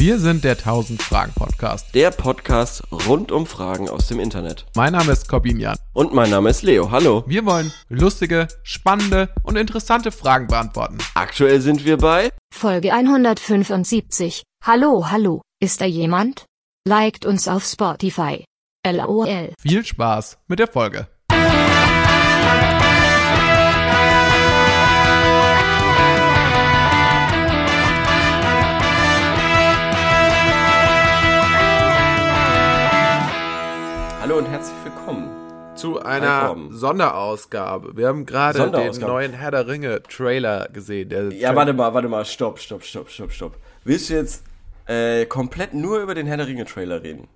Wir sind der 1000 Fragen Podcast. Der Podcast rund um Fragen aus dem Internet. Mein Name ist Corbin Jan. Und mein Name ist Leo. Hallo. Wir wollen lustige, spannende und interessante Fragen beantworten. Aktuell sind wir bei Folge 175. Hallo, hallo, ist da jemand? Liked uns auf Spotify. LOL. Viel Spaß mit der Folge. Hallo und herzlich willkommen. Zu einer. Sonderausgabe. Wir haben gerade den neuen Herr der Ringe Trailer gesehen. Der Ja, warte mal, warte mal, stopp, stopp, stopp, stopp, stopp. Willst du jetzt äh, komplett nur über den Herr der Ringe Trailer reden?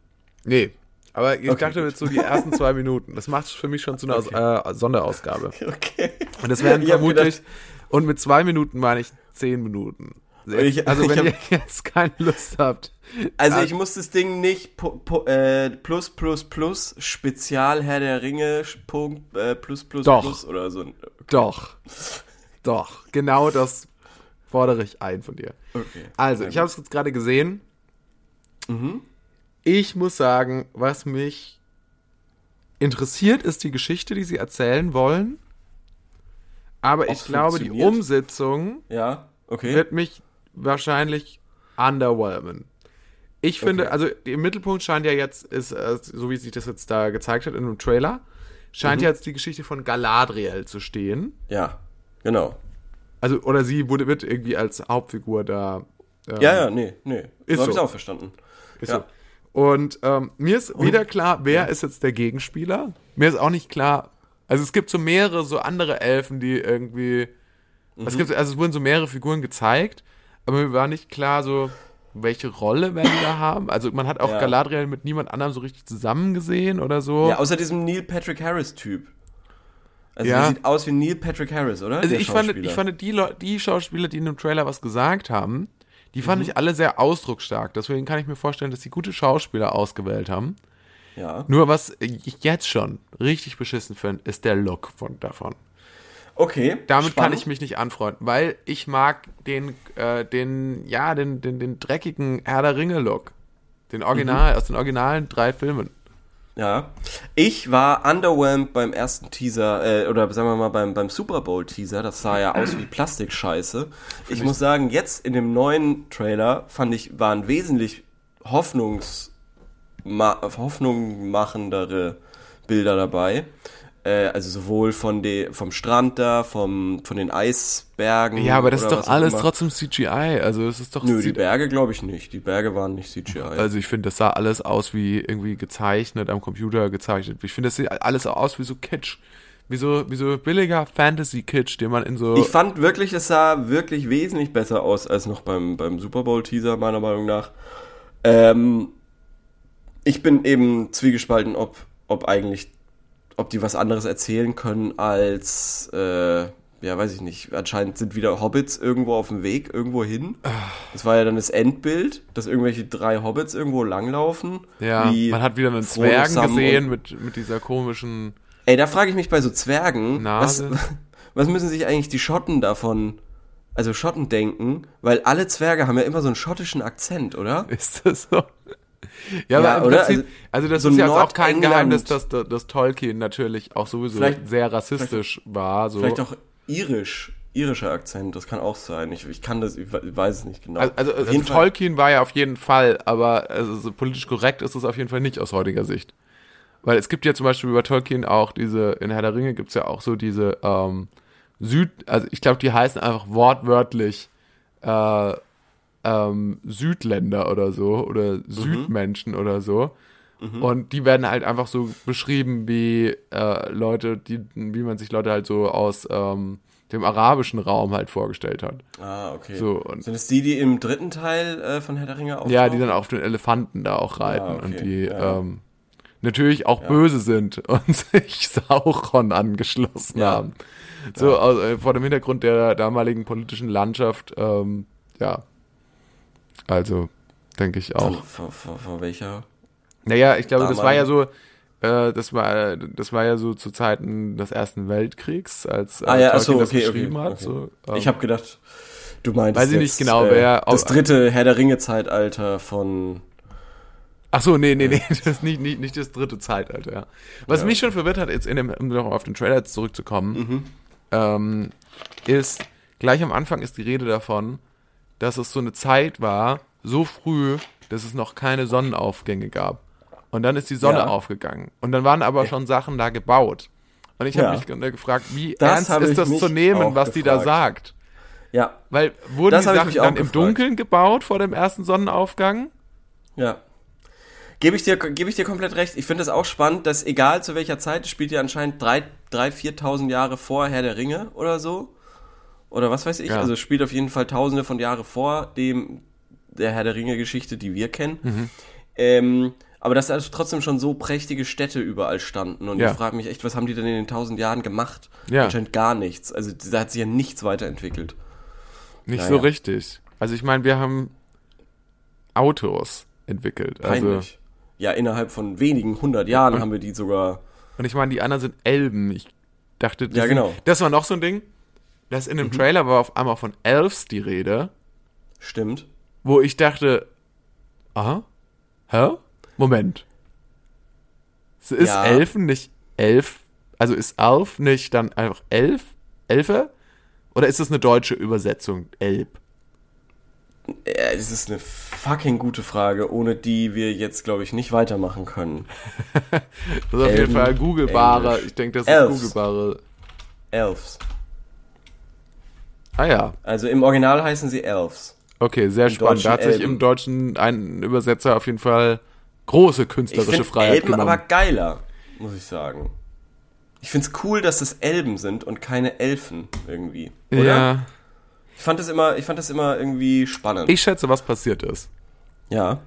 Nee. Aber ich Okay, dachte jetzt so die ersten zwei Minuten. Das macht es für mich schon zu einer Okay. äh, Sonderausgabe. Okay. Und das hab vermutlich, und mit zwei Minuten meine ich zehn Minuten. Ich- also ich wenn ihr jetzt keine Lust habt. Also Ah. ich muss das Ding nicht äh, plus plus plus Spezial Herr der Ringe Punkt äh, plus plus Doch. plus oder so. Doch. Doch. Genau das fordere ich ein von dir. Okay. Also, ich habe es jetzt gerade gesehen. Ich muss sagen, was mich interessiert, ist die Geschichte, die sie erzählen wollen. Aber ich Ob's glaube, die? Umsetzung Ja, okay. wird mich wahrscheinlich underwhelmen. Ich finde, Okay. also im Mittelpunkt scheint ja jetzt, ist, äh, so wie sich das jetzt da gezeigt hat in einem Trailer, scheint Mhm. jetzt die Geschichte von Galadriel zu stehen. Ja, genau. Also, oder sie wurde, wird irgendwie als Hauptfigur da. ähm, Ja, ja, nee, nee. Ist so habe ich auch verstanden. Ist Ja. so. Und ähm, mir ist wieder klar, wer ist jetzt der Gegenspieler. Mir ist auch nicht klar. Also es gibt so mehrere, so andere Elfen, die irgendwie. Mhm. Es gibt, also es wurden so mehrere Figuren gezeigt, aber mir war nicht klar, so welche Rolle werden die da haben. Also man hat auch Ja. Galadriel mit niemand anderem so richtig zusammen gesehen oder so. Ja, außer diesem Neil Patrick Harris Typ. Also Ja. der sieht aus wie Neil Patrick Harris, oder? Also ich fand, ich fand die, die Schauspieler, die in dem Trailer was gesagt haben, die Mhm. fand ich alle sehr ausdrucksstark. Deswegen kann ich mir vorstellen, dass sie gute Schauspieler ausgewählt haben. ja. Nur was ich jetzt schon richtig beschissen finde, ist der Look von davon. Okay. Damit kann spannend. ich mich nicht anfreunden, weil ich mag den, äh, den, ja, den, den, den dreckigen Herr der Ringe Look. Den Original, aus den originalen drei Filmen. Ja. Ich war underwhelmed beim ersten Teaser, äh, oder sagen wir mal beim, beim Super Bowl Teaser. Das sah ja aus wie Plastikscheiße. Ich muss sagen, jetzt in dem neuen Trailer fand ich, waren wesentlich Hoffnungs, ma, hoffnungmachendere Bilder dabei. Äh, also sowohl von de, vom Strand da, vom, von den Eisbergen. Ja, aber das ist doch alles trotzdem CGI. Also es ist doch. Nö, die Berge glaube ich nicht. Die Berge waren nicht CGI. also ich finde, das sah alles aus wie irgendwie gezeichnet, am Computer gezeichnet. Ich finde, das sieht alles aus wie so Kitsch. Wie so, wie so billiger Fantasy-Kitsch, den man in so. Ich fand wirklich, es sah wirklich wesentlich besser aus als noch beim, beim Super Bowl-Teaser, meiner Meinung nach. Ähm, ich bin eben zwiegespalten, ob, ob eigentlich, ob die was anderes erzählen können als, äh, ja, weiß ich nicht, anscheinend sind wieder Hobbits irgendwo auf dem Weg, irgendwo hin. Das war ja dann das Endbild, dass irgendwelche drei Hobbits irgendwo langlaufen. ja, man hat wieder einen Zwergen gesehen mit, mit dieser komischen. Ey, da frage ich mich bei so Zwergen, was, was müssen sich eigentlich die Schotten davon, also Schotten denken, weil alle Zwerge haben ja immer so einen schottischen Akzent, oder? Ist das so? Ja, Ja, aber im oder? Prinzip, also, das so ist ja auch kein. Geheimnis, dass, dass Tolkien natürlich auch sowieso Vielleicht- sehr rassistisch war. So. Vielleicht auch irisch, irischer Akzent, das kann auch sein. Ich, ich kann das, ich we- weiß es nicht genau. also, also, also Tolkien war ja auf jeden Fall, aber also, so politisch korrekt ist es auf jeden Fall nicht aus heutiger Sicht. Weil es gibt ja zum Beispiel über Tolkien auch diese, in Herr der Ringe gibt es ja auch so diese ähm, Süd, also ich glaube, die heißen einfach wortwörtlich äh, ähm, Südländer oder so oder Südmenschen oder so. Und die werden halt einfach so beschrieben wie äh, Leute, die, wie man sich Leute halt so aus ähm, dem arabischen Raum halt vorgestellt hat. Ah, okay. So, und Sind es die, die im dritten Teil äh, von Herr der Ringe auftauchen? ja, die dann auf den Elefanten da auch reiten Ah, okay. und die Ja. ähm, natürlich auch böse sind und sich Sauron angeschlossen Ja. haben. So aus, äh, vor dem Hintergrund der damaligen politischen Landschaft, ähm, ja. Also, denke ich auch. Von, von, von, von welcher? Naja, ich glaube, das war ja so, äh, das war, das war ja so zu Zeiten des Ersten Weltkriegs, als äh, Ah ja, Tolkien achso, das okay, geschrieben okay, hat. okay. So, ähm, ich habe gedacht, Du meinst Weiß ich nicht jetzt, genau, äh, wer- das dritte Herr der Ringe-Zeitalter von. Ach so, nee, nee, nee, das ist nicht, nicht, nicht das dritte Zeitalter, ja. Was Ja. mich schon verwirrt hat, jetzt in dem, um noch auf den Trailer zurückzukommen, Mhm. ähm, ist, gleich am Anfang ist die Rede davon, dass es so eine Zeit war, so früh, dass es noch keine Sonnenaufgänge gab. Und dann ist die Sonne Ja. aufgegangen. Und dann waren aber schon Sachen da gebaut. Und ich habe Ja. mich ge- gefragt, wie Das ernst ist das zu nehmen, was die da gefragt. sagt? Ja, Weil wurden Das die Sachen dann im gefragt. Dunkeln gebaut vor dem ersten Sonnenaufgang? ja. Gebe ich dir, gebe ich dir komplett recht. Ich finde es auch spannend, dass egal zu welcher Zeit, spielt ja anscheinend drei, drei, 4.000 Jahre vor Herr der Ringe oder so. Oder was weiß ich. Ja. Also es spielt auf jeden Fall tausende von Jahre vor dem, der Herr der Ringe-Geschichte, die wir kennen. Mhm. Ähm, aber dass also trotzdem schon so prächtige Städte überall standen. Und Ja. ich frage mich echt, was haben die denn in den tausend Jahren gemacht? Ja. Anscheinend gar nichts. Also da hat sich ja nichts weiterentwickelt. Nicht Naja. so richtig. Also ich meine, wir haben Autos entwickelt. Also, Peinlich. ja, innerhalb von wenigen hundert Jahren haben wir die sogar. und ich meine, die anderen sind Elben. Ich dachte, die Ja, sind, genau. Mhm. das war noch so ein Ding. Das in dem Trailer war auf einmal von Elves die Rede, Stimmt. wo ich dachte, aha, hä? Moment. Ist Ja. Elfen nicht Elf? Also ist Elf nicht dann einfach Elf? Elfe? Oder ist das eine deutsche Übersetzung? Elb? Ja, das ist eine fucking gute Frage, ohne die wir jetzt, glaube ich, nicht weitermachen können. Das ist auf jeden Elben, Fall googelbare. Ich denke, das Elves. ist googelbare. Elves. Ah ja, Also im Original heißen sie Elves. okay, sehr spannend. Deutschen Da hat sich Elben. im Deutschen ein Übersetzer auf jeden Fall große Ich künstlerische finde Freiheit Elben genommen. aber geiler, muss ich sagen. Ich finde es cool, dass es Elben sind und keine Elfen irgendwie. Oder? ja, Ich fand das immer, ich fand das immer irgendwie spannend. ich schätze, was passiert ist, ja.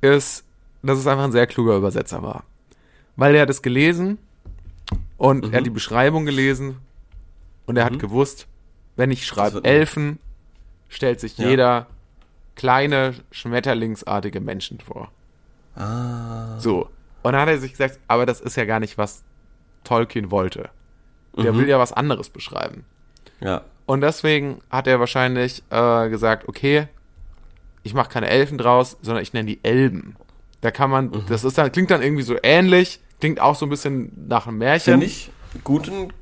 ist, dass es einfach ein sehr kluger Übersetzer war. Weil er hat es gelesen und Mhm. er hat die Beschreibung gelesen und er hat gewusst, wenn ich schreibe Elfen, stellt sich Ja. jeder kleine, schmetterlingsartige Menschen vor. Ah. So. Und dann hat er sich gesagt, aber das ist ja gar nicht, was Tolkien wollte. Der Mhm. will ja was anderes beschreiben. Ja. Und deswegen hat er wahrscheinlich äh, gesagt, okay, ich mache keine Elfen draus, sondern ich nenne die Elben. Da kann man, Mhm. das ist dann, klingt dann irgendwie so ähnlich, klingt auch so ein bisschen nach einem Märchen, Finde ich guten,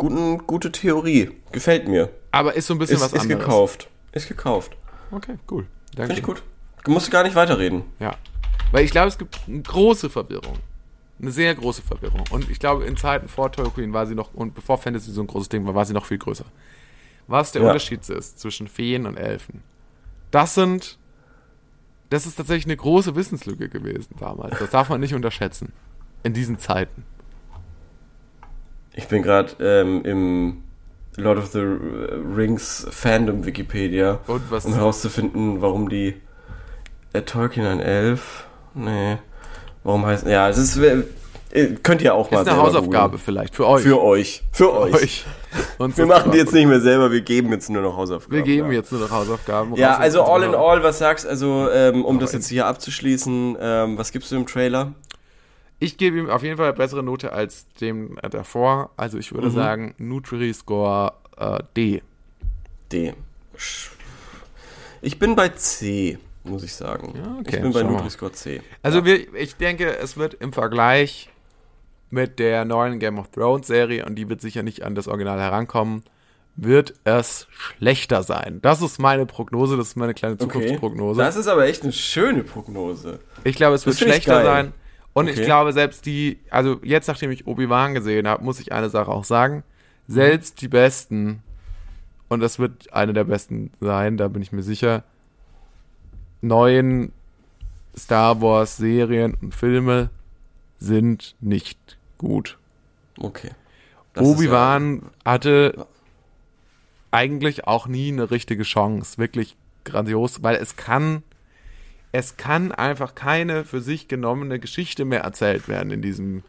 guten, gute Theorie. Gefällt mir. aber ist so ein bisschen Ist, was ist anderes. gekauft. Ist gekauft. Okay, cool. Danke. Finde ich gut. Du musst gar nicht weiterreden. Ja. Weil ich glaube, es gibt eine große Verwirrung. Eine sehr große Verwirrung. Und ich glaube, in Zeiten vor Tolkien war sie noch, und bevor Fantasy so ein großes Ding war, war sie noch viel größer. Was der Ja. Unterschied ist zwischen Feen und Elfen. Das sind, das ist tatsächlich eine große Wissenslücke gewesen damals. Das darf man nicht unterschätzen. In diesen Zeiten. Ich bin gerade ähm, im Lord of the Rings Fandom Wikipedia, Und was, um herauszufinden, warum die äh, Tolkien ein Elf. Nee. Warum heißt. Ja, es ist. äh, Könnt ihr auch mal ist eine Hausaufgabe googeln. vielleicht für euch. Für euch. Für euch. euch. Und Wir machen die jetzt nicht mehr selber, wir geben jetzt nur noch Hausaufgaben. Wir geben ja. jetzt nur noch Hausaufgaben. Ja, also all in all, was sagst also, ähm, um das Aber jetzt hier abzuschließen, ähm, was gibst du im Trailer? Ich gebe ihm auf jeden Fall eine bessere Note als dem davor. Also ich Mhm. würde sagen Nutri-Score äh, D. D. Ich bin bei C, muss ich sagen. Ja, okay, ich bin bei. Nutri-Score C. Also wir, ich denke, es wird im Vergleich mit der neuen Game of Thrones Serie, und die wird sicher nicht an das Original herankommen, wird es schlechter sein. Das ist meine Prognose, das ist meine kleine Zukunftsprognose. Das ist aber echt eine schöne Prognose. ich glaube, es wird das ich schlechter sein. Und ich Okay. glaube, selbst die, also jetzt, nachdem ich Obi-Wan gesehen habe, muss ich eine Sache auch sagen. Selbst die Besten, und das wird eine der besten sein, da bin ich mir sicher, neuen Star Wars Serien und Filme sind nicht gut. Okay. Das ist Obi-Wan hatte eigentlich auch nie eine richtige Chance, wirklich grandios, weil es kann, es kann einfach keine für sich genommene Geschichte mehr erzählt werden in diesem,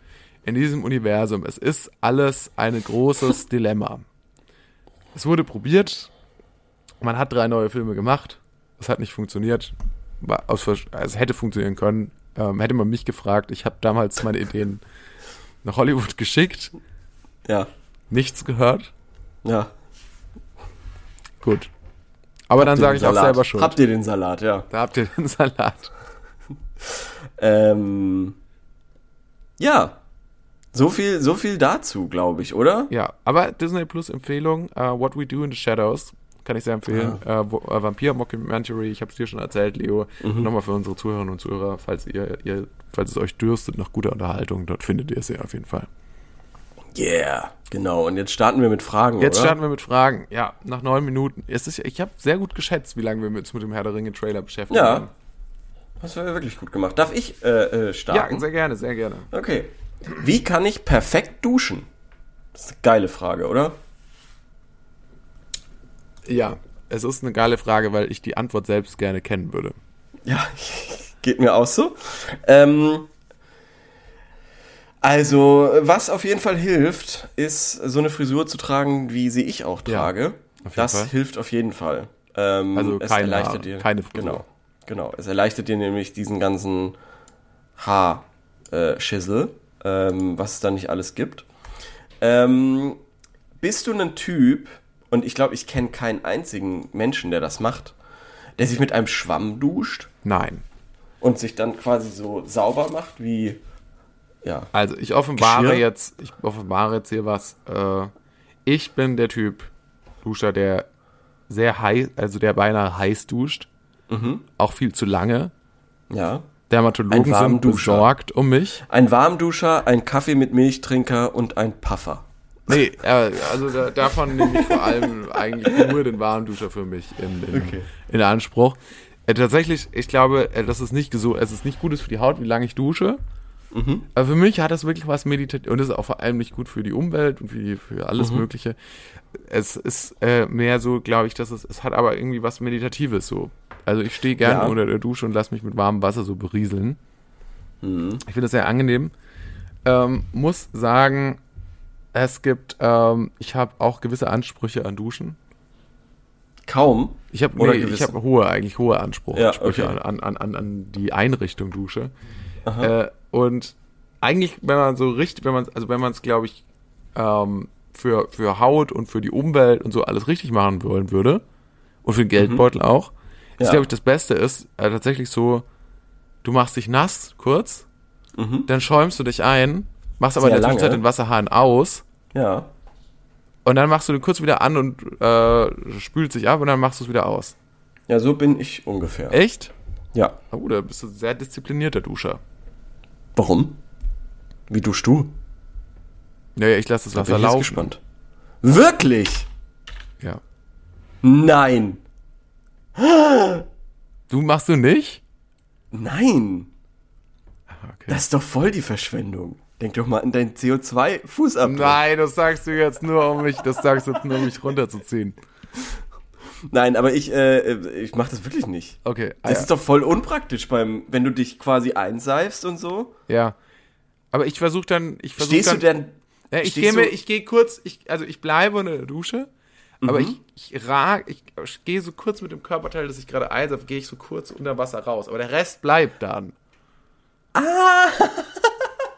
in diesem Universum. Es ist alles ein großes Dilemma. Es wurde probiert, man hat drei neue Filme gemacht, es hat nicht funktioniert, aus, es hätte funktionieren können, ähm, hätte man mich gefragt, ich habe damals meine Ideen nach Hollywood geschickt, Ja. nichts gehört. Ja. Gut. Aber dann Habt ihr sage ich auch Salat? selber schon. Habt ihr den Salat, ja. Da habt ihr den Salat. Ähm, ja. So viel, so viel dazu, glaube ich, oder? Ja, aber Disney Plus Empfehlung, uh, What We Do in the Shadows, kann ich sehr empfehlen. Äh, wo, äh, Vampir Mockumentary, ich habe es dir schon erzählt, Leo. Nochmal für unsere Zuhörerinnen und Zuhörer, falls ihr, ihr, falls es euch dürstet nach guter Unterhaltung, dort findet ihr es ja auf jeden Fall. Yeah, genau. Und jetzt starten wir mit Fragen, Jetzt oder? starten wir mit Fragen. Ja, nach neun Minuten. Es ist, ich habe sehr gut geschätzt, wie lange wir uns mit dem Herr der Ringe Trailer beschäftigen. Ja. Das wäre wirklich gut gemacht. Darf ich äh, äh, starten? Ja, sehr gerne, sehr gerne. Okay. Wie kann ich perfekt duschen? Das ist eine geile Frage, oder? Ja, es ist eine geile Frage, weil ich die Antwort selbst gerne kennen würde. Ja, geht mir auch so. Ähm, also, was auf jeden Fall hilft, ist so eine Frisur zu tragen, wie sie ich auch Ja, trage. jeden das Fall. hilft auf jeden Fall. Ähm, Also es keine erleichtert dir, keine Frisur. Genau, genau. Es erleichtert dir nämlich diesen ganzen Haarschissel, ähm, was es da nicht alles gibt. Ähm, bist du ein Typ, und ich glaube, ich kenne keinen einzigen Menschen, der das macht, der sich mit einem Schwamm duscht? Nein. und sich dann quasi so sauber macht, wie ja. Also ich offenbare Geschirr? jetzt, ich offenbare jetzt hier was. Äh, ich bin der Typ Duscher, der sehr heiß, also der beinahe heiß duscht. Mhm. Auch viel zu lange. Ja. Dermatologen sind besorgt um mich. Ein Warmduscher, ein Kaffee mit Milchtrinker und ein Puffer. Nee, äh, also da, davon nehme ich vor allem eigentlich nur den Warmduscher für mich in, in, Okay. in Anspruch. Äh, tatsächlich, ich glaube, äh, das ist nicht gesund, es ist nicht gut ist für die Haut, wie lange ich dusche. Mhm. Aber für mich hat das wirklich was meditativ und ist auch vor allem nicht gut für die Umwelt und für, die, für alles Mhm. Mögliche. Es ist äh, mehr so, glaube ich, dass es, es hat aber irgendwie was Meditatives so. Also ich stehe gerne Ja. unter der Dusche und lasse mich mit warmem Wasser so berieseln. Mhm. Ich finde das sehr angenehm. Ähm, muss sagen, es gibt, ähm, ich habe auch gewisse Ansprüche an Duschen. Kaum. Ich habe nee, ich habe hohe, eigentlich hohe Anspruch, Ja, Ansprüche okay. an, an, an, an die Einrichtung Dusche. Äh, und eigentlich, wenn man so richtig, wenn man also wenn man es, glaube ich, ähm, für, für Haut und für die Umwelt und so alles richtig machen wollen würde, und für den Geldbeutel auch, ist, Ja. glaube ich, das Beste ist äh, tatsächlich so, du machst dich nass kurz, Mhm. dann schäumst du dich ein, machst aber Sehr in der Zwischenzeit den Wasserhahn aus Ja. und dann machst du den kurz wieder an und äh, spült sich ab und dann machst du es wieder aus. Ja, so bin ich ungefähr. Echt? Ja. Oh, da bist du ein sehr disziplinierter Duscher. Warum? Wie duschst du? Naja, ich lasse das Da Wasser bin ich laufen. gespannt. Wirklich? Ja. Nein. Du machst du nicht? Nein. Okay. Das ist doch voll die Verschwendung. Denk doch mal an deinen CO2-Fußabdruck. Nein, das sagst du jetzt nur, um mich, das sagst du jetzt nur, um mich runterzuziehen. Nein, aber ich, äh, ich mach das wirklich nicht. Okay. Ah, Das ja. ist doch voll unpraktisch beim, wenn du dich quasi einseifst und so. ja. Aber ich versuche dann, ich versuche Stehst dann, du denn? Ja, ich gehe mir, ich gehe kurz, ich, also ich bleibe unter der Dusche, aber Mhm. ich, ich rag, ich, ich gehe so kurz mit dem Körperteil, das ich gerade einseife, gehe ich so kurz unter Wasser raus. Aber der Rest bleibt dann. Ah!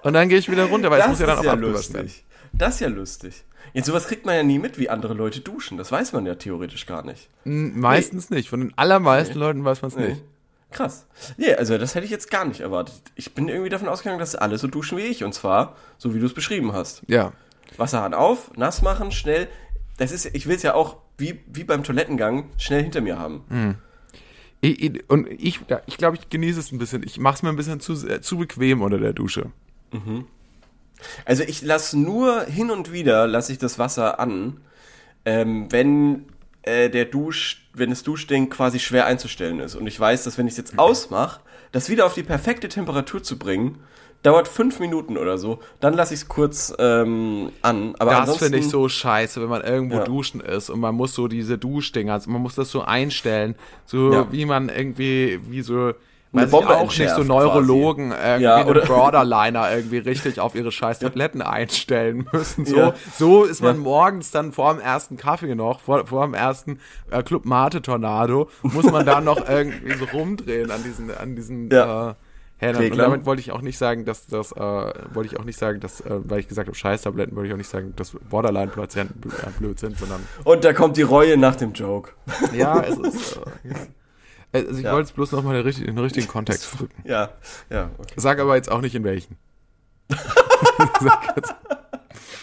Und dann gehe ich wieder runter, weil es muss ja dann auch abgewaschen werden. Das ist ja lustig. Jetzt sowas kriegt man ja nie mit, wie andere Leute duschen. Das weiß man ja theoretisch gar nicht. Hm, Meistens nicht. Von den allermeisten Leuten weiß man es Nee. nicht. Krass. Nee, also das hätte ich jetzt gar nicht erwartet. Ich bin irgendwie davon ausgegangen, dass alle so duschen wie ich. Und zwar, so wie du es beschrieben hast. Ja. Wasserhahn auf, nass machen, schnell. Das ist, ich will es ja auch, wie, wie beim Toilettengang, schnell hinter mir haben. Hm. Ich, ich, und ich, ich glaube, ich genieße es ein bisschen. Ich mache es mir ein bisschen zu, äh, zu bequem unter der Dusche. Also ich lasse nur hin und wieder, lasse ich das Wasser an, ähm, wenn äh, der Dusch, wenn das Duschding quasi schwer einzustellen ist. Und ich weiß, dass wenn ich es jetzt ausmache, das wieder auf die perfekte Temperatur zu bringen, dauert fünf Minuten oder so. Dann lasse ich es kurz ähm, an. Aber Das finde ich so scheiße, wenn man irgendwo Ja. duschen ist und man muss so diese Duschdinger, also man muss das so einstellen, so Ja. wie man irgendwie, wie so, Ich Bombe auch nicht, so Neurologen irgendwie Ja, einen oder- Borderliner irgendwie richtig auf ihre scheiß Tabletten einstellen müssen. So, Ja. so ist man Ja. morgens dann vor dem ersten Kaffee noch, vor, vor dem ersten äh, Club Mate Tornado, muss man da noch irgendwie so rumdrehen an diesen, an diesen Ja. äh, dann, und damit wollte ich auch nicht sagen, dass das, äh, wollte ich auch nicht sagen, dass, äh, weil ich gesagt habe, Scheißtabletten, wollte ich auch nicht sagen, dass Borderline-Patienten äh, blöd sind, sondern Und da kommt die Reue nach dem Joke. ja, es ist. Äh, also ich Ja. wollte es bloß nochmal in, den richtigen- Kontext drücken. Ja, ja, okay. Sag aber jetzt auch nicht in welchen.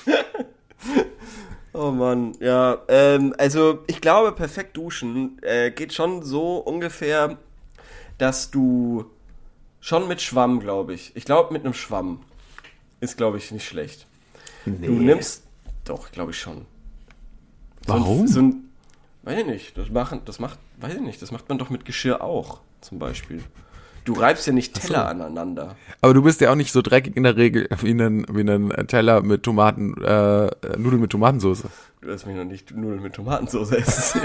Oh Mann, ja. Ähm, also ich glaube, perfekt duschen äh, geht schon so ungefähr, dass du schon mit Schwamm, glaube ich. Ich glaube, mit einem Schwamm ist, glaube ich, nicht schlecht. Du nimmst, doch, glaube ich schon. So ein- Warum? So ein, weiß ich nicht. Das machen, das macht, weiß ich nicht. Das macht man doch mit Geschirr auch, zum Beispiel. Du reibst ja nicht Teller aneinander. Aber du bist ja auch nicht so dreckig in der Regel wie ein, wie ein Teller mit Tomaten, äh, Nudeln mit Tomatensauce. Du hast mich noch nicht Nudeln mit Tomatensauce essen.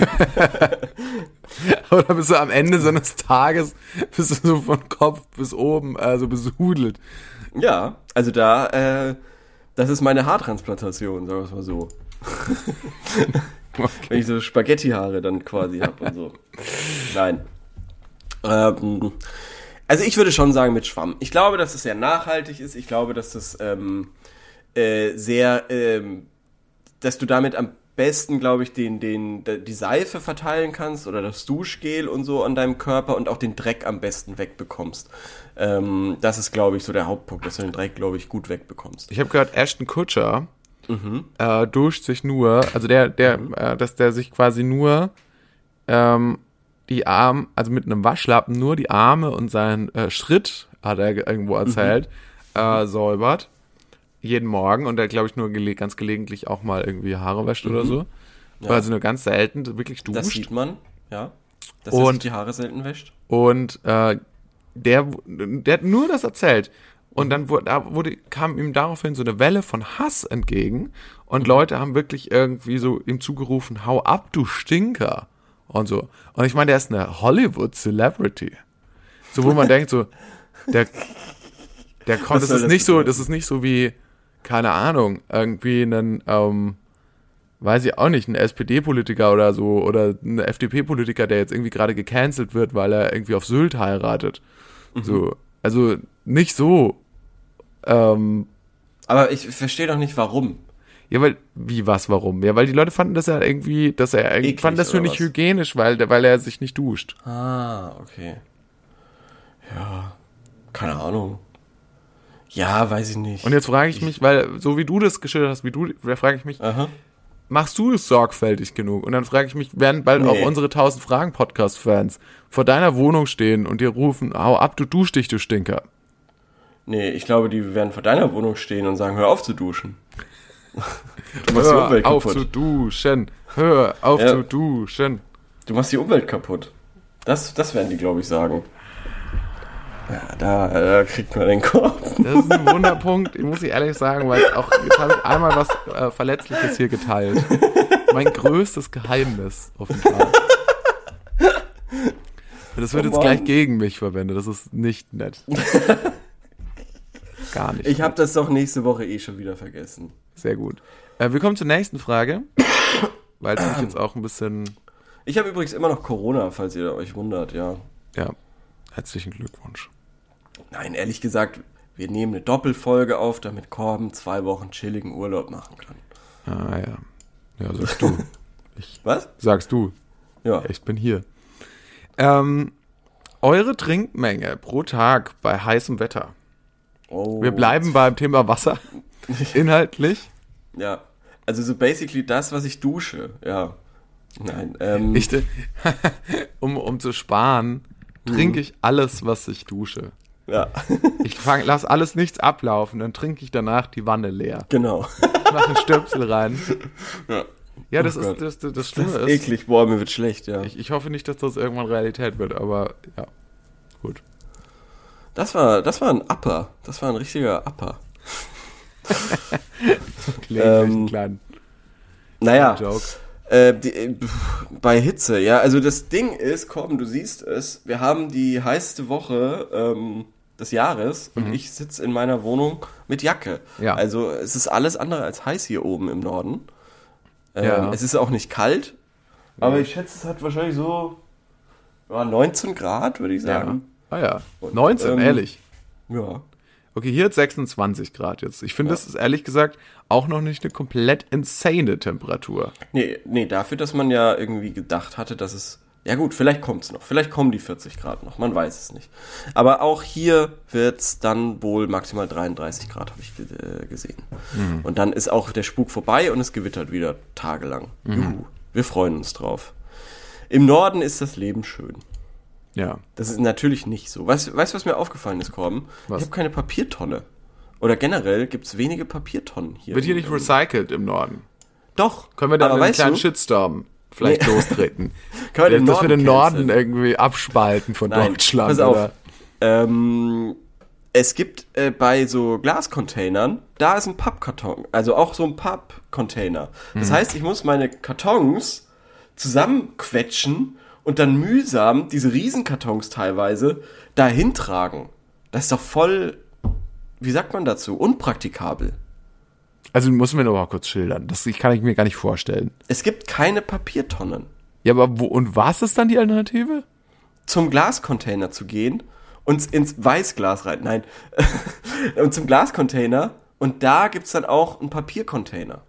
Oder bist du am Ende so eines Tages, bist du so von Kopf bis oben äh, so besudelt. Ja, also da, äh, das ist meine Haartransplantation, sagen wir es mal so. Wenn ich so Spaghetti-Haare dann quasi habe und so. Nein. Ähm, also ich würde schon sagen mit Schwamm. Ich glaube, dass es sehr nachhaltig ist. Ich glaube, dass das ähm, äh, sehr, ähm, dass du damit am besten, glaube ich, den, den, de- die Seife verteilen kannst oder das Duschgel und so an deinem Körper und auch den Dreck am besten wegbekommst. Ähm, das ist, glaube ich, so der Hauptpunkt, dass du den Dreck, glaube ich, gut wegbekommst. Ich habe gehört, Ashton Kutcher äh, duscht sich nur, also der, der, äh, dass der sich quasi nur ähm, die Arme, also mit einem Waschlappen nur die Arme und seinen äh, Schritt, hat er ge- irgendwo erzählt, äh, säubert. Jeden Morgen und er, glaube ich, nur gele ganz gelegentlich auch mal irgendwie Haare wäscht oder so. Also nur ganz selten wirklich duscht. Das sieht man, ja. Dass er Und- sich die Haare selten wäscht. Und äh, der, der hat nur das erzählt. Und dann wurde, da wurde, kam ihm daraufhin so eine Welle von Hass entgegen. Und Leute haben wirklich irgendwie so ihm zugerufen, hau ab, du Stinker. Und so. Und ich meine, der ist eine Hollywood-Celebrity. So, wo man denkt, so, der, der konnte, das soll ist das nicht so, das ist nicht so wie, keine Ahnung, irgendwie einen, ähm, weiß ich auch nicht, ein SPD-Politiker oder so oder ein FDP-Politiker, der jetzt irgendwie gerade gecancelt wird, weil er irgendwie auf Sylt heiratet. So, also nicht so. Ähm, Aber ich verstehe doch nicht, warum. ja, weil, wie, was, warum? Ja, weil die Leute fanden das ja irgendwie, dass er irgendwie, Eklig, fanden das für nicht was? hygienisch, weil, weil er sich nicht duscht. Ah, okay. Ja, keine Ahnung. Ja, weiß ich nicht. Und jetzt frage ich mich, weil, so wie du das geschildert hast, wie du, da frage ich mich, Aha. machst du es sorgfältig genug? Und dann frage ich mich, werden bald Nee. auch unsere 1000 Fragen Podcast-Fans vor deiner Wohnung stehen und dir rufen, hau ab, du dusch dich, du Stinker. Nee, ich glaube, die werden vor deiner Wohnung stehen und sagen, hör auf zu duschen. Du machst die Hör Umwelt auf kaputt. zu duschen. Hör auf Ja. zu duschen. Du machst die Umwelt kaputt. Das, das werden die, glaube ich, sagen. Ja, da, da kriegt man den Korb. Das ist ein Wunderpunkt, muss ich ehrlich sagen, weil auch jetzt habe ich einmal was äh, Verletzliches hier geteilt. Mein größtes Geheimnis offenbar. Das wird Oh jetzt gleich gegen mich verwendet. Das ist nicht nett. Gar nicht. Ich habe das doch nächste Woche eh schon wieder vergessen. Sehr gut. Äh, wir kommen zur nächsten Frage, weil es mich jetzt auch ein bisschen. Ich habe übrigens immer noch Corona, falls ihr euch wundert, ja. Ja, herzlichen Glückwunsch. Nein, ehrlich gesagt, wir nehmen eine Doppelfolge auf, damit Korben zwei Wochen chilligen Urlaub machen kann. Ah ja. Ja, sagst du. Was? Sagst du. Ja. Ich bin hier. Ähm, eure Trinkmenge pro Tag bei heißem Wetter. Oh. Wir bleiben beim Thema Wasser. Inhaltlich. Ja. Also so basically das, was ich dusche, ja. Nein, ähm, Ich, um, um zu sparen, trinke ich alles, was ich dusche. ja, Ich fang, lass alles nichts ablaufen, dann trinke ich danach die Wanne leer. genau. Ich mache einen Stöpsel rein. Ja. Ja, das Oh ist das, das, das Das Schlimme ist ist. eklig, boah, mir wird schlecht, ja. Ich, ich hoffe nicht, dass das irgendwann Realität wird, aber ja. Gut. Das war, das war ein Upper. Das war ein richtiger Upper. Kleinen, Ähm, kleinen Naja, Joke. äh, die, äh, bei Hitze, ja, also das Ding ist, komm, du siehst es, wir haben die heißeste Woche ähm, des Jahres und ich sitze in meiner Wohnung mit Jacke. Mhm. Ja. Also es ist alles andere als heiß hier oben im Norden. Ähm, Ja. Es ist auch nicht kalt, aber ich schätze, es hat wahrscheinlich so ja, 19 Grad, würde ich Ja. Ah ja. Und, 19, ähm, ehrlich. Ja. Okay, hier hat 26 Grad jetzt. Ich finde, das ist ehrlich gesagt auch noch nicht eine komplett insane Temperatur. Nee, nee, dafür, dass man ja irgendwie gedacht hatte, dass es. Ja gut, vielleicht kommt's noch. Vielleicht kommen die 40 Grad noch. Man weiß es nicht. Aber auch hier wird's dann wohl maximal 33 Grad, habe ich äh, gesehen. Und dann ist auch der Spuk vorbei und es gewittert wieder tagelang. Juhu. Wir freuen uns drauf. Im Norden ist das Leben schön. Ja. Das ist natürlich nicht so. Weißt du, was mir aufgefallen ist, Korben? Was? Ich habe keine Papiertonne. Oder generell gibt's wenige Papiertonnen hier. Wird hier nicht recycelt im Norden? Doch. Können wir da einen kleinen du, Shitstorm vielleicht Nee. lostreten? Können wir den Dass wir den Norden Norden irgendwie abspalten von Nein, Deutschland. pass auf. Oder? Ähm, es gibt äh, bei so Glascontainern, da ist ein Pappkarton, also auch so ein Pappcontainer. Das heißt, ich muss meine Kartons zusammenquetschen und dann mühsam diese Riesenkartons teilweise dahin tragen. Das ist doch voll, wie sagt man dazu, unpraktikabel. Also müssen wir noch mal kurz schildern. Das kann ich mir gar nicht vorstellen. Es gibt keine Papiertonnen. Ja, aber wo und was ist dann die Alternative? zum Glascontainer zu gehen und ins Weißglas rein. Nein. und zum Glascontainer und da gibt's dann auch einen Papiercontainer.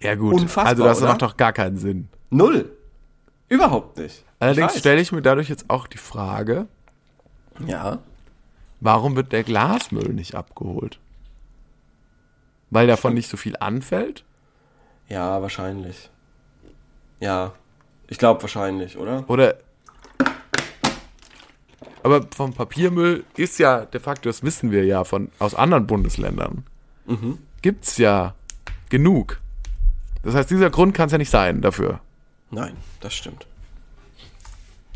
Ja gut. Unfassbar, also das oder? macht doch gar keinen Sinn. Null. Überhaupt nicht. Allerdings stelle ich mir dadurch jetzt auch die Frage, Ja. warum wird der Glasmüll nicht abgeholt? Weil davon nicht so viel anfällt? Ja, wahrscheinlich. Ja. Ich glaube wahrscheinlich, oder? Oder. Aber vom Papiermüll ist ja de facto, das wissen wir ja von aus anderen Bundesländern, gibt's ja genug. Das heißt, dieser Grund kann es ja nicht sein dafür. Nein, das stimmt.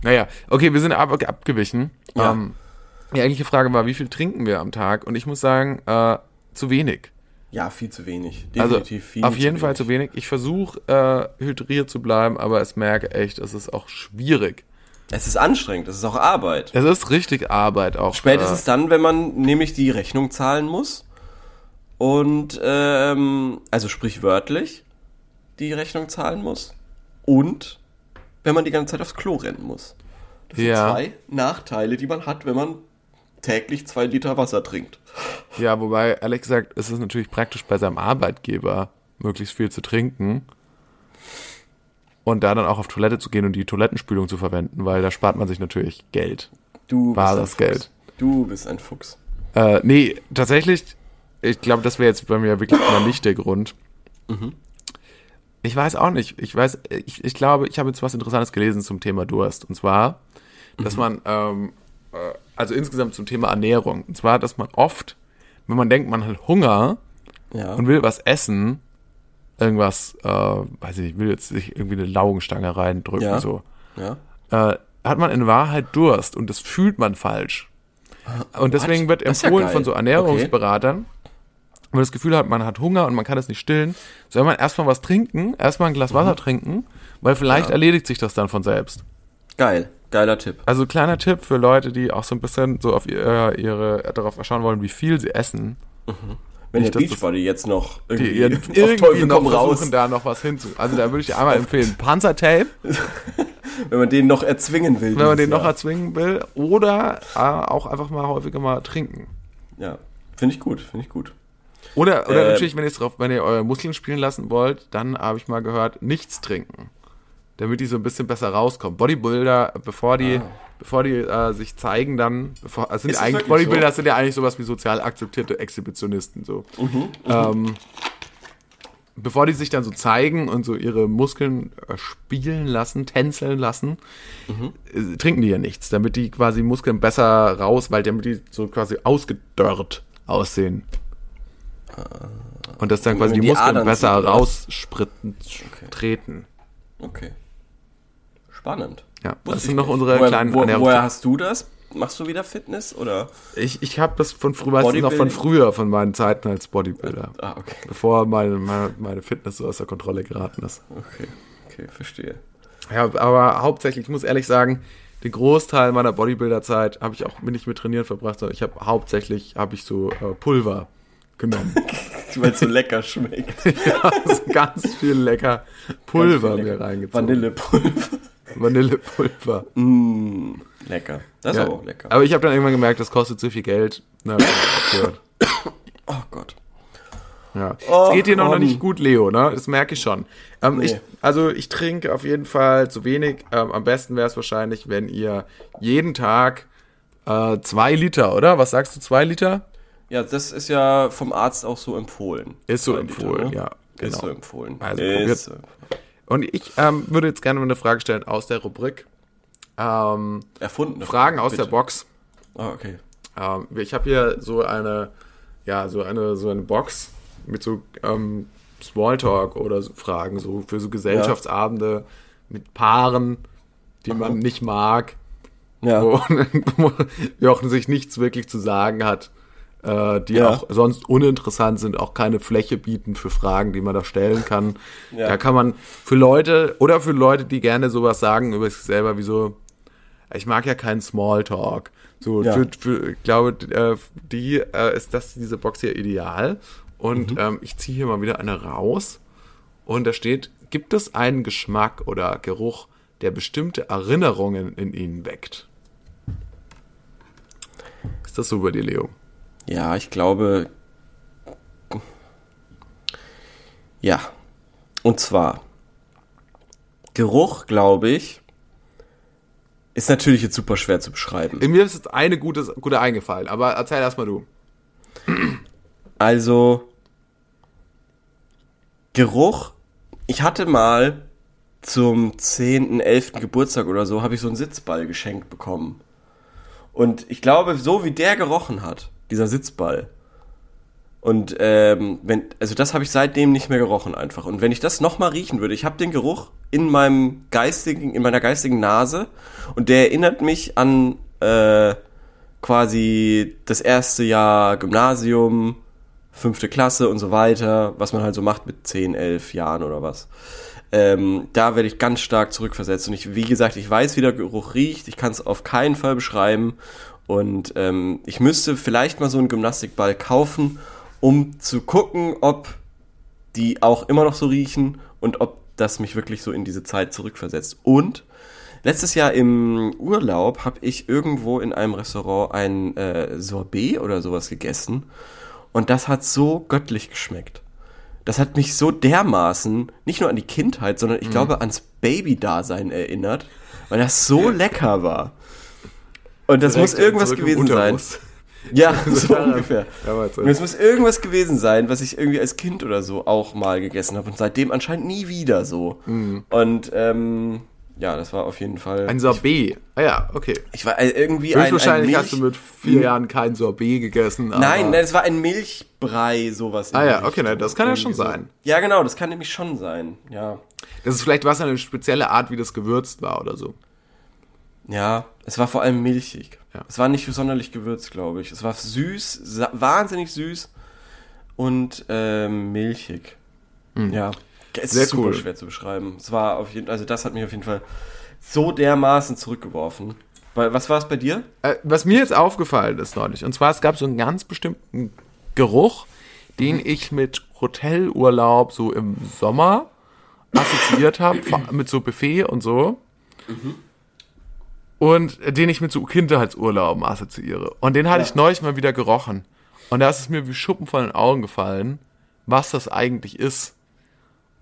Naja, okay, wir sind ab, abgewichen. Ja. Ähm, die eigentliche Frage war, wie viel trinken wir am Tag? Und ich muss sagen, äh, zu wenig. Ja, viel zu wenig. Also Definitiv viel auf jeden zu Fall wenig. zu wenig. Ich versuche äh, hydriert zu bleiben, aber es merke echt, es ist auch schwierig. Es ist anstrengend, es ist auch Arbeit. Es ist richtig Arbeit auch. Spätestens dann, wenn man nämlich die Rechnung zahlen muss und ähm, also sprichwörtlich die Rechnung zahlen muss und wenn man die ganze Zeit aufs Klo rennen muss. Das sind Ja. zwei Nachteile, die man hat, wenn man täglich zwei Liter Wasser trinkt. Ja, wobei, ehrlich gesagt, ist es natürlich praktisch bei seinem Arbeitgeber, möglichst viel zu trinken. Und da dann auch auf Toilette zu gehen und die Toilettenspülung zu verwenden, weil da spart man sich natürlich Geld. Du bist Bares ein Fuchs. Geld. Du bist ein Fuchs. Äh, nee, tatsächlich, ich glaube, das wäre jetzt bei mir wirklich mal nicht der Grund. Ich weiß auch nicht. Ich weiß, ich, ich glaube, ich habe jetzt was Interessantes gelesen zum Thema Durst. Und zwar, dass man, ähm, äh, also insgesamt zum Thema Ernährung. Und zwar, dass man oft, wenn man denkt, man hat Hunger Ja. und will was essen, irgendwas, äh, weiß ich nicht, will jetzt sich irgendwie eine Laugenstange reindrücken, Ja. so ja. äh, hat man in Wahrheit Durst und das fühlt man falsch. Und deswegen What? wird ja empfohlen geil. von so Ernährungsberatern, wenn man das Gefühl hat, man hat Hunger und man kann es nicht stillen, soll man erstmal was trinken, erstmal ein Glas Wasser trinken, weil vielleicht Ja. erledigt sich das dann von selbst. Geil. Geiler Tipp. Also kleiner Tipp für Leute, die auch so ein bisschen so auf ihr, ihre, darauf schauen wollen, wie viel sie essen. Wenn Nicht, der Beachbody jetzt noch Die irgendwie, ihren auf irgendwie noch komm raus, versuchen, da noch was hinzu. Also da würde ich dir einmal empfehlen, Panzertape, wenn man den noch erzwingen will. wenn man den noch Jahr. erzwingen will, oder äh, auch einfach mal häufiger mal trinken. Ja, finde ich gut, finde ich gut. Oder, oder Äh, natürlich, wenn ihr drauf, wenn ihr eure Muskeln spielen lassen wollt, dann habe ich mal gehört, nichts trinken. Damit die so ein bisschen besser rauskommen. Bodybuilder, bevor die, bevor die äh, sich zeigen, dann, bevor, also sind eigentlich, Bodybuilder so? sind ja eigentlich sowas wie sozial akzeptierte Exhibitionisten, so. Mhm, Ähm, bevor die sich dann so zeigen und so ihre Muskeln äh, spielen lassen, tänzeln lassen, Mhm. äh, trinken die ja nichts, damit die quasi Muskeln besser raus, weil damit die so quasi ausgedörrt aussehen. Und dass dann quasi die die Muskeln Adern besser rausspritten, Okay. treten. Okay. Spannend. Ja, Wusste das sind noch unsere woher, kleinen wo, Woher hast du das? Machst du wieder Fitness oder? Ich, ich habe das von früher, du noch von früher, von meinen Zeiten als Bodybuilder. Ah, okay. Bevor meine, meine, meine Fitness so aus der Kontrolle geraten ist. Okay. Okay, verstehe. Ja, aber hauptsächlich, ich muss ehrlich sagen, den Großteil meiner Bodybuilder-Zeit habe ich auch nicht mit Trainieren verbracht, sondern ich habe hauptsächlich habe ich so äh, Pulver genommen. Weil es so lecker schmeckt. ja, so ganz viel lecker Pulver mir reingezogen. Vanillepulver. Vanillepulver. Mm, Lecker. Das Ja. ist aber auch lecker. Aber ich habe dann irgendwann gemerkt, das kostet zu viel Geld. Na, oh Gott. Ja. Oh, es geht dir noch Mann. nicht gut, Leo, ne? Das merke ich schon. Ähm, Nee. ich, also ich trinke auf jeden Fall zu wenig. Ähm, am besten wäre es wahrscheinlich, wenn ihr jeden Tag äh, zwei Liter, oder? Was sagst du, zwei Liter? Ja, das ist ja vom Arzt auch so empfohlen. Ist so Zwei empfohlen, Liter, ne? ja. Genau. Ist so empfohlen. Also probiert- so. Und ich ähm, würde jetzt gerne mal eine Frage stellen aus der Rubrik. Ähm, Erfundene Fragen aus bitte. der Box. Ah, okay. Ähm, ich habe hier so eine, ja, so eine, so eine Box mit so ähm, Smalltalk oder so Fragen, so für so Gesellschaftsabende mit Paaren, die man nicht mag, Ja. wo, wo Jochen sich nichts wirklich zu sagen hat, äh, die Ja. auch sonst uninteressant sind, auch keine Fläche bieten für Fragen, die man da stellen kann. Ja. Da kann man für Leute oder für Leute, die gerne sowas sagen über sich selber, wie so, ich mag ja keinen Smalltalk. So, Ja. für, für, ich glaube, äh, die äh, ist das diese Box hier ideal. Und Mhm. ähm, ich ziehe hier mal wieder eine raus. Und da steht, gibt es einen Geschmack oder Geruch, der bestimmte Erinnerungen in Ihnen weckt? Ist das so bei dir, Leo? Ja, ich glaube. Ja. Und zwar. Geruch, glaube ich, ist natürlich jetzt super schwer zu beschreiben. Mir ist jetzt eine gute, gute eingefallen, aber erzähl erst mal du. Also. Geruch. Ich hatte mal zum 10., 11. Geburtstag oder so, habe ich so einen Sitzball geschenkt bekommen. Und ich glaube, so wie der gerochen hat, dieser Sitzball. Und ähm, wenn, also das habe ich seitdem nicht mehr gerochen einfach. Und wenn ich das nochmal riechen würde, ich habe den Geruch in meinem geistigen, in meiner geistigen Nase und der erinnert mich an äh, quasi das erste Jahr Gymnasium, fünfte Klasse und so weiter, was man halt so macht mit 10, 11 Jahren oder was. Ähm, da werde ich ganz stark zurückversetzt. Und ich, wie gesagt, ich weiß, wie der Geruch riecht. Ich kann es auf keinen Fall beschreiben. Und ähm, ich müsste vielleicht mal so einen Gymnastikball kaufen, um zu gucken, ob die auch immer noch so riechen und ob das mich wirklich so in diese Zeit zurückversetzt. Und letztes Jahr im Urlaub habe ich irgendwo in einem Restaurant ein äh, Sorbet oder sowas gegessen und das hat so göttlich geschmeckt. Das hat mich so dermaßen nicht nur an die Kindheit, sondern ich glaube ans Baby-Dasein erinnert, weil das so lecker war. Und das muss irgendwas gewesen sein. Ja, so ungefähr. Warte. Und es muss irgendwas gewesen sein, was ich irgendwie als Kind oder so auch mal gegessen habe und seitdem anscheinend nie wieder so. Und ähm, ja, das war auf jeden Fall. Mhm. Ein Sorbet. Ah ja, okay. ich war äh, irgendwie ein, ein Höchstwahrscheinlich Milch, hast du mit vier Jahren kein Sorbet gegessen. Nein, nein, es war ein Milchbrei, sowas. Ah ja, okay, nein, das kann ja schon sein. Ja, genau, das kann nämlich schon sein. Ja. Das ist vielleicht was eine spezielle Art, wie das gewürzt war oder so. Ja, es war vor allem milchig. Ja. Es war nicht sonderlich gewürzt, glaube ich. Es war süß, wahnsinnig süß und ähm, milchig. Ja, es. Sehr ist super cool. schwer zu beschreiben. Es war auf jeden, also das hat mich auf jeden Fall so dermaßen zurückgeworfen. Was war es bei dir? Äh, was mir jetzt aufgefallen ist neulich, und zwar es gab so einen ganz bestimmten Geruch, den ich mit Hotelurlaub so im Sommer assoziiert habe, mit so Buffet und so. Und den ich mit so Kindheitsurlauben assoziiere. Und den hatte Ja. ich neulich mal wieder gerochen. Und da ist es mir wie Schuppen von den Augen gefallen, was das eigentlich ist.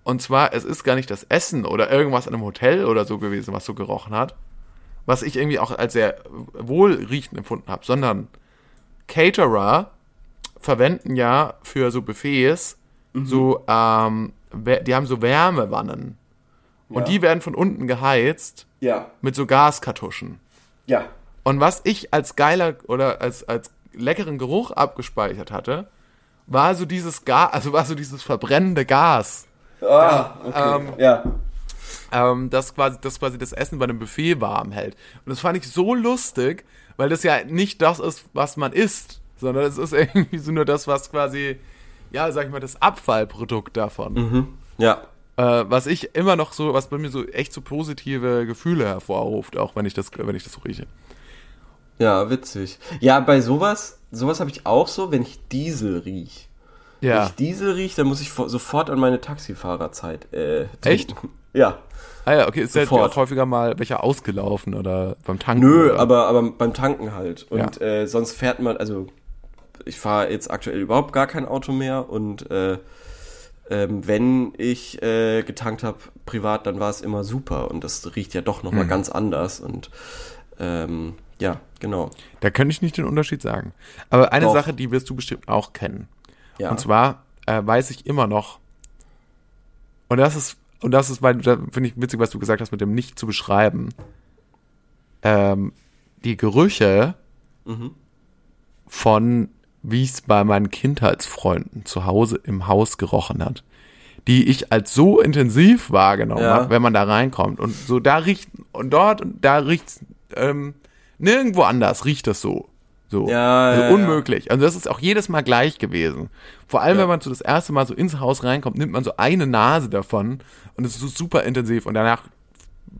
Und zwar, es ist gar nicht das Essen oder irgendwas in einem Hotel oder so gewesen, was so gerochen hat, was ich irgendwie auch als sehr wohlriechend empfunden habe, sondern Caterer verwenden ja für so Buffets so, ähm, die haben so Wärmewannen. Und Ja. die werden von unten geheizt Ja. mit so Gaskartuschen. Ja. Und was ich als geiler oder als, als leckeren Geruch abgespeichert hatte, war so dieses Gas, also war so dieses verbrennende Gas. Ah, okay. ähm, ja. ähm, das quasi, das quasi das Essen bei einem Buffet warm hält. Und das fand ich so lustig, weil das ja nicht das ist, was man isst, sondern es ist irgendwie so nur das, was quasi, ja, sag ich mal, das Abfallprodukt davon. Ja. Äh, was ich immer noch so, was bei mir so echt so positive Gefühle hervorruft, auch wenn ich das, wenn ich das so rieche. Ja, witzig. Ja, bei sowas, sowas habe ich auch so, wenn ich Diesel riech. Wenn Ja. ich Diesel riech, dann muss ich fo- sofort an meine Taxifahrerzeit. Äh, Echt? Ja. Ah ja, okay, ist ja Sofort. auch häufiger mal welcher ausgelaufen oder beim Tanken? Nö, oder? aber, aber beim Tanken halt. Und Ja. äh, sonst fährt man, also ich fahre jetzt aktuell überhaupt gar kein Auto mehr und äh, ähm, wenn ich äh, getankt habe privat, dann war es immer super und das riecht ja doch nochmal Hm. ganz anders und ähm, ja, genau. Da könnte ich nicht den Unterschied sagen. Aber eine Doch. Sache, die wirst du bestimmt auch kennen. Ja. Und zwar äh, weiß ich immer noch, und das ist, und das ist, weil, da finde ich witzig, was du gesagt hast, mit dem nicht zu beschreiben. Ähm, die Gerüche Mhm. von, wie es bei meinen Kindheitsfreunden zu Hause im Haus gerochen hat, die ich als so intensiv wahrgenommen Ja. habe, wenn man da reinkommt. Und so da riecht, und dort, und da riecht ähm, nirgendwo anders riecht das so. So. Ja, also ja, unmöglich. Also das ist auch jedes Mal gleich gewesen. Vor allem, Ja. wenn man so das erste Mal so ins Haus reinkommt, nimmt man so eine Nase davon und es ist so super intensiv und danach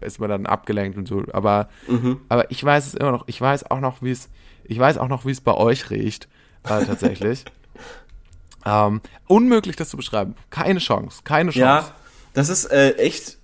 ist man dann abgelenkt und so. Aber, Mhm. aber ich weiß es immer noch. Ich weiß auch noch, wie es, ich weiß auch noch, wie es bei euch riecht, äh, tatsächlich. ähm, unmöglich, das zu beschreiben. Keine Chance. Keine Chance. Ja, das ist äh, echt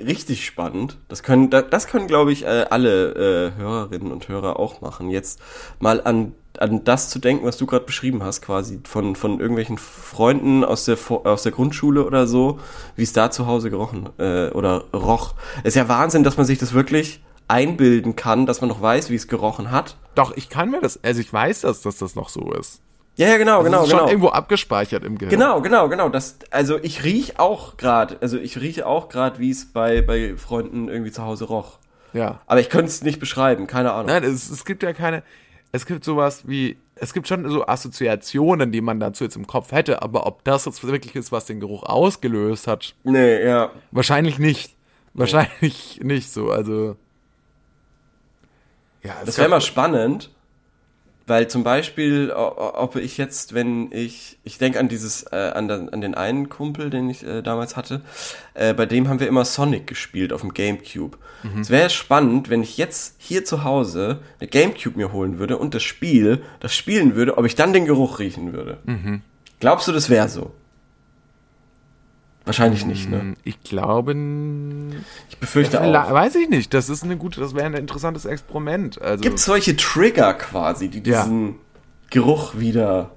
richtig spannend. Das können, da- das können, glaube ich, äh, alle äh, Hörerinnen und Hörer auch machen. Jetzt mal an, an das zu denken, was du gerade beschrieben hast, quasi von, von irgendwelchen Freunden aus der, aus der Grundschule oder so, wie es da zu Hause gerochen äh, oder roch. ist ja Wahnsinn, dass man sich das wirklich einbilden kann, dass man noch weiß, wie es gerochen hat. Doch, ich kann mir das, also ich weiß das, dass das noch so ist. Ja, ja, genau, Das genau, ist schon genau. irgendwo abgespeichert im Gehirn. Genau, genau, genau. Das, also ich riech auch gerade, also ich rieche auch gerade, wie es bei, bei Freunden irgendwie zu Hause roch. Ja. Aber ich könnte es nicht beschreiben, keine Ahnung. Nein, es, es gibt ja keine, es gibt sowas wie, es gibt schon so Assoziationen, die man dazu jetzt im Kopf hätte, aber ob das jetzt wirklich ist, was den Geruch ausgelöst hat, Nee, ja. wahrscheinlich nicht. Wahrscheinlich nicht so, also. Ja, Das wäre mal spannend, weil zum Beispiel, ob ich jetzt, wenn ich, ich denke an dieses, äh, an, den, an den einen Kumpel, den ich äh, damals hatte, äh, bei dem haben wir immer Sonic gespielt auf dem Gamecube. Es wäre spannend, wenn ich jetzt hier zu Hause eine Gamecube mir holen würde und das Spiel, das spielen würde, ob ich dann den Geruch riechen würde. Glaubst du, das wäre so? Wahrscheinlich nicht, ne? Ich glaube, Ich befürchte Vielleicht- auch. weiß ich nicht. Das ist eine gute, das wäre ein interessantes Experiment. Also, Gibt es solche Trigger quasi, die Ja. diesen Geruch wieder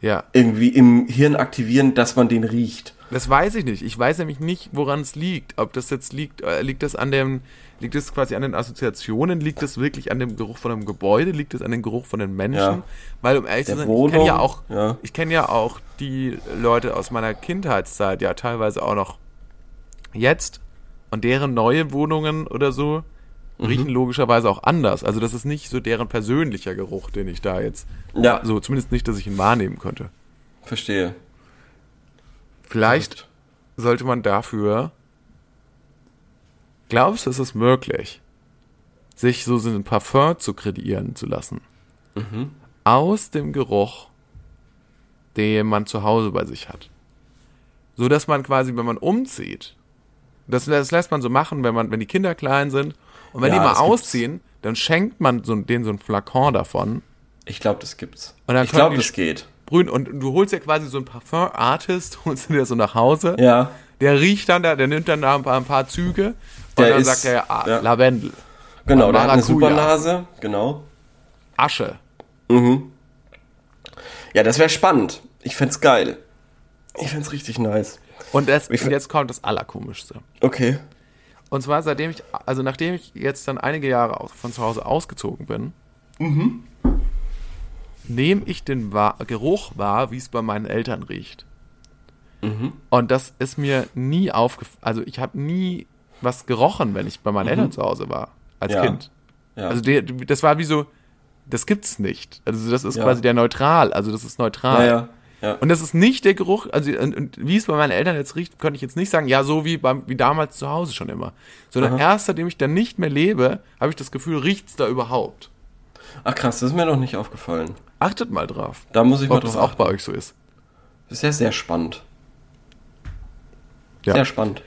ja, irgendwie im Hirn aktivieren, dass man den riecht? Das weiß ich nicht. Ich weiß nämlich nicht, woran es liegt. Ob das jetzt liegt, äh, liegt das an dem, liegt es quasi an den Assoziationen, liegt es wirklich an dem Geruch von einem Gebäude, liegt es an dem Geruch von den Menschen? Ja. Weil um ehrlich zu sein, ich kenne ja auch, ja. ich kenne ja auch die Leute aus meiner Kindheitszeit, ja teilweise auch noch jetzt und deren neue Wohnungen oder so Mhm. riechen logischerweise auch anders. Also das ist nicht so deren persönlicher Geruch, den ich da jetzt, Ja. so zumindest nicht, dass ich ihn wahrnehmen könnte. Verstehe. Vielleicht sollte man dafür, glaubst du, ist es möglich, sich so ein Parfum zu kreieren zu lassen? Aus dem Geruch, den man zu Hause bei sich hat. So dass man quasi, wenn man umzieht, das, das lässt man so machen, wenn man, wenn die Kinder klein sind, und wenn Ja, die mal das gibt's. ausziehen, dann schenkt man so, denen so ein Flakon davon. Ich glaube, das gibt's. Ich glaube, das geht. Brün, und du holst ja quasi so einen Parfum-Artist, holst du dir so nach Hause. Ja. Der riecht dann da, der nimmt dann da ein paar, ein paar Züge und Der dann ist- sagt er ja, ah, ja. Lavendel, Genau, der hat eine. Supernase. Genau. Asche. Ja, das wäre spannend. Ich fänd's geil. Ich fänd's richtig nice. Und, das, und jetzt kommt das Allerkomischste. Okay. Und zwar seitdem ich, also nachdem ich jetzt dann einige Jahre von zu Hause ausgezogen bin, Mhm. Nehme ich den wahr, Geruch wahr, wie es bei meinen Eltern riecht. Mhm. Und das ist mir nie aufgefallen, also ich habe nie was gerochen, wenn ich bei meinen Eltern zu Hause war, als Mhm. Ja. Kind. Ja. Also der, das war wie so, das gibt's nicht. Also das ist Ja. quasi der neutral, also das ist neutral. ja, ja. ja. Und das ist nicht der Geruch, also und, und wie es bei meinen Eltern jetzt riecht, könnte ich jetzt nicht sagen, ja, so wie beim, wie damals zu Hause schon immer. Sondern erst seitdem ich dann nicht mehr lebe, habe ich das Gefühl, riecht's da überhaupt. Ach krass, das ist mir noch nicht aufgefallen. Achtet mal drauf. Da muss ich mal Ob das drauf auch bei euch so ist. Das ist ja sehr spannend. Ja. Sehr spannend.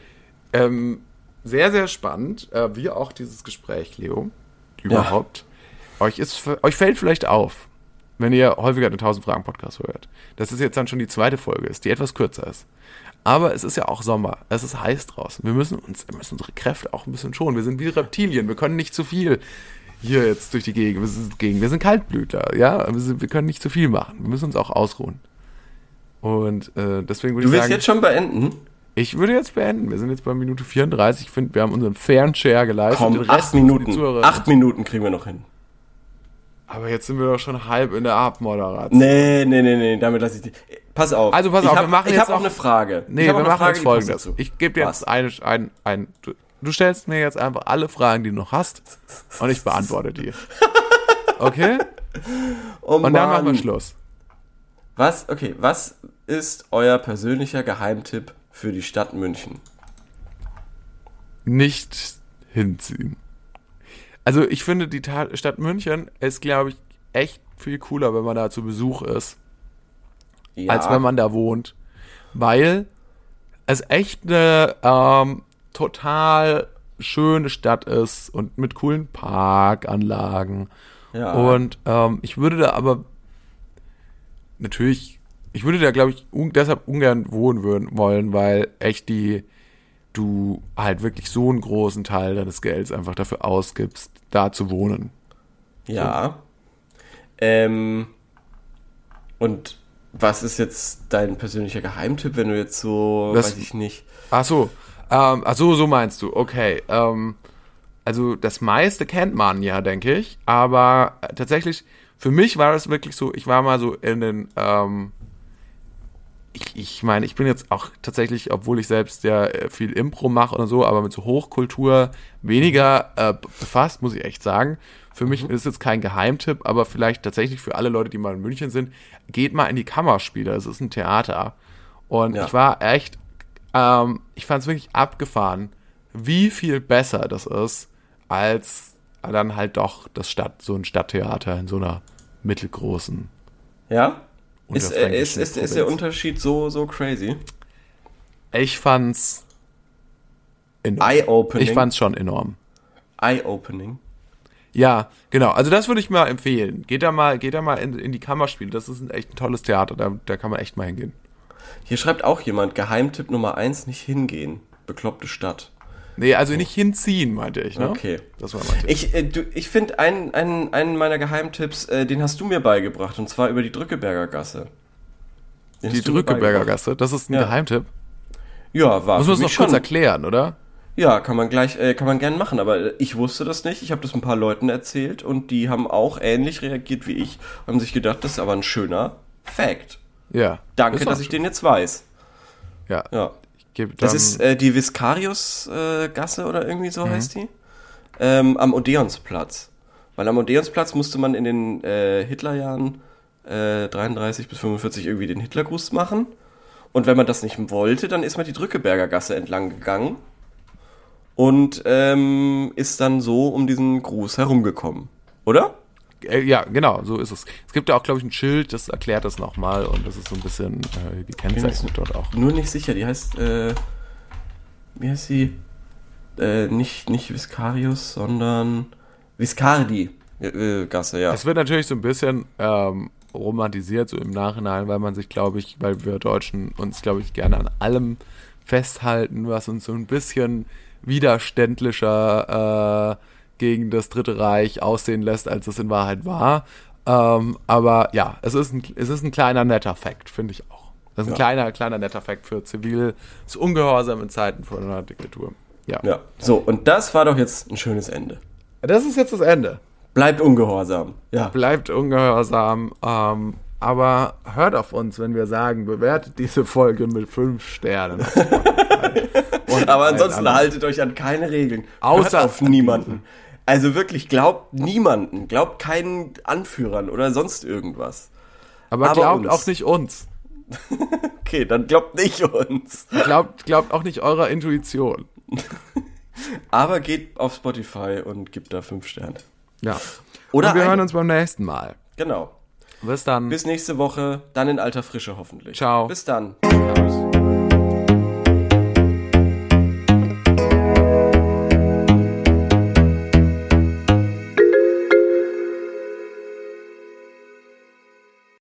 Ähm, sehr, sehr spannend, äh, wie auch dieses Gespräch, Leo. Überhaupt. Euch, ist, euch fällt vielleicht auf, wenn ihr häufiger den 1000 Fragen Podcast hört, dass es jetzt dann schon die zweite Folge ist, die etwas kürzer ist. Aber es ist ja auch Sommer. Es ist heiß draußen. Wir müssen uns, wir müssen unsere Kräfte auch ein bisschen schonen. Wir sind wie Reptilien. Wir können nicht zu viel hier jetzt durch die Gegend. Wir sind, Gegend. Wir sind Kaltblütler. Ja, wir, sind, wir können nicht zu viel machen. Wir müssen uns auch ausruhen. Und äh, deswegen würde Du ich willst sagen, jetzt schon beenden? ich würde jetzt beenden. Wir sind jetzt bei Minute 34. Ich finde, wir haben unseren fairen Share geleistet. Komm, acht die Minuten. Acht Minuten kriegen wir noch hin. Aber jetzt sind wir doch schon halb in der Abmoderation. Nee, nee, nee, nee, damit lasse ich dich. Pass auf. Also pass ich auf, hab, wir machen Ich jetzt habe auch eine Frage. Nee, ich wir machen Frage, jetzt die folgendes. dazu. Ich gebe jetzt eine, ein, ein, du, stellst mir jetzt einfach alle Fragen, die du noch hast, und ich beantworte die. Okay? Oh Und dann machen wir Mann. Schluss. Was, okay, was ist euer persönlicher Geheimtipp für die Stadt München? Nicht hinziehen. Also ich finde, die Ta Stadt München ist, glaube ich, echt viel cooler, wenn man da zu Besuch ist, Ja, als wenn man da wohnt. Weil es echt eine ähm, total schöne Stadt ist und mit coolen Parkanlagen. ja. Und ähm, ich würde da aber natürlich, ich würde da glaube ich un deshalb ungern wohnen würden, wollen, weil echt die, du halt wirklich so einen großen Teil deines Gelds einfach dafür ausgibst, da zu wohnen. Ja. Ähm, und was ist jetzt dein persönlicher Geheimtipp, wenn du jetzt so, Das- weiß ich nicht. Ach so, ähm, ach so, so meinst du, okay. Ähm, also das meiste kennt man ja, denke ich, aber tatsächlich, für mich war das wirklich so, ich war mal so in den, ähm, ich, ich meine, ich bin jetzt auch tatsächlich, obwohl ich selbst ja äh, viel Impro mache oder so, aber mit so Hochkultur weniger äh, befasst, muss ich echt sagen. Für mich ist jetzt kein Geheimtipp, aber vielleicht tatsächlich für alle Leute, die mal in München sind, geht mal in die Kammerspiele. Es ist ein Theater. Und Ja. ich war echt, ähm, ich fand es wirklich abgefahren, wie viel besser das ist, als dann halt doch das Stadt, so ein Stadttheater in so einer mittelgroßen. Ja? Ist, äh, ist, ist, ist der. Unterschied so, so crazy? Ich fand's enorm. Eye-opening. Ich fand's schon enorm. Eye-opening. Ja, genau. Also das würde ich mal empfehlen. Geht da mal, geht da mal in, in die Kammerspiele. Das ist ein echt ein tolles Theater. Da, da kann man echt mal hingehen. Hier schreibt auch jemand, Geheimtipp Nummer eins, nicht hingehen. Bekloppte Stadt. Nee, also nicht hinziehen, meinte ich, ne? Okay. Das war mein Tipp. Ich, äh, du, ich finde einen, einen, einen meiner Geheimtipps, äh, den hast du mir beigebracht, und zwar über die Drückeberger Gasse. Den Die Drückeberger. Gasse, das ist ein Ja. Geheimtipp. Ja, war Muss man es mich noch kurz schon. erklären, oder? Ja, kann man gleich, äh, kann man gern machen, aber äh, ich wusste das nicht. Ich habe das ein paar Leuten erzählt und die haben auch ähnlich reagiert wie ich, haben sich gedacht, das ist aber ein schöner Fact. Ja. Danke, dass ich schön. den jetzt weiß. Ja. Ja. Gebe Das ist äh, die Viscarius-Gasse äh, oder irgendwie Mhm. so heißt die. Ähm, am Odeonsplatz. Weil am Odeonsplatz musste man in den äh, Hitlerjahren äh, 33 bis 45 irgendwie den Hitlergruß machen. Und wenn man das nicht wollte, dann ist man die Drückeberger Gasse entlang gegangen und ähm, ist dann so um diesen Gruß herumgekommen. Oder? Äh, ja, genau, so ist es. Es gibt ja auch, glaube ich, ein Schild, das erklärt das nochmal und das ist so ein bisschen äh, gekennzeichnet dort auch. Nur nicht sicher, die heißt, äh, wie heißt sie? Äh, nicht, nicht Viscarius, sondern Viscardi äh, Gasse, ja. Es wird natürlich so ein bisschen ähm, romantisiert, so im Nachhinein, weil man sich, glaube ich, weil wir Deutschen uns, glaube ich, gerne an allem festhalten, was uns so ein bisschen widerständlicher äh, gegen das Dritte Reich aussehen lässt, als es in Wahrheit war. Ähm, aber ja, es ist ein, es ist ein kleiner netter Fakt, finde ich auch. Das ist ein Ja. kleiner, kleiner netter Fakt für ziviles Ungehorsam in Zeiten von einer Diktatur. Ja. ja. So, und das war doch jetzt ein schönes Ende. Das ist jetzt das Ende. Bleibt ungehorsam. Ja. bleibt ungehorsam, ähm, aber hört auf uns, wenn wir sagen, bewertet diese Folge mit fünf Sternen. Aber ansonsten haltet euch an keine Regeln. Außer Hört auf an niemanden. Also wirklich, glaubt niemanden. Glaubt keinen Anführern oder sonst irgendwas. Aber, aber glaubt uns. auch nicht uns. Okay, dann glaubt nicht uns. Glaubt, glaubt auch nicht eurer Intuition. Aber geht auf Spotify und gibt da fünf Sterne. Ja. Oder Und wir hören uns beim nächsten Mal. Genau. Bis dann. Bis nächste Woche, dann in alter Frische hoffentlich. Ciao. Bis dann. Servus.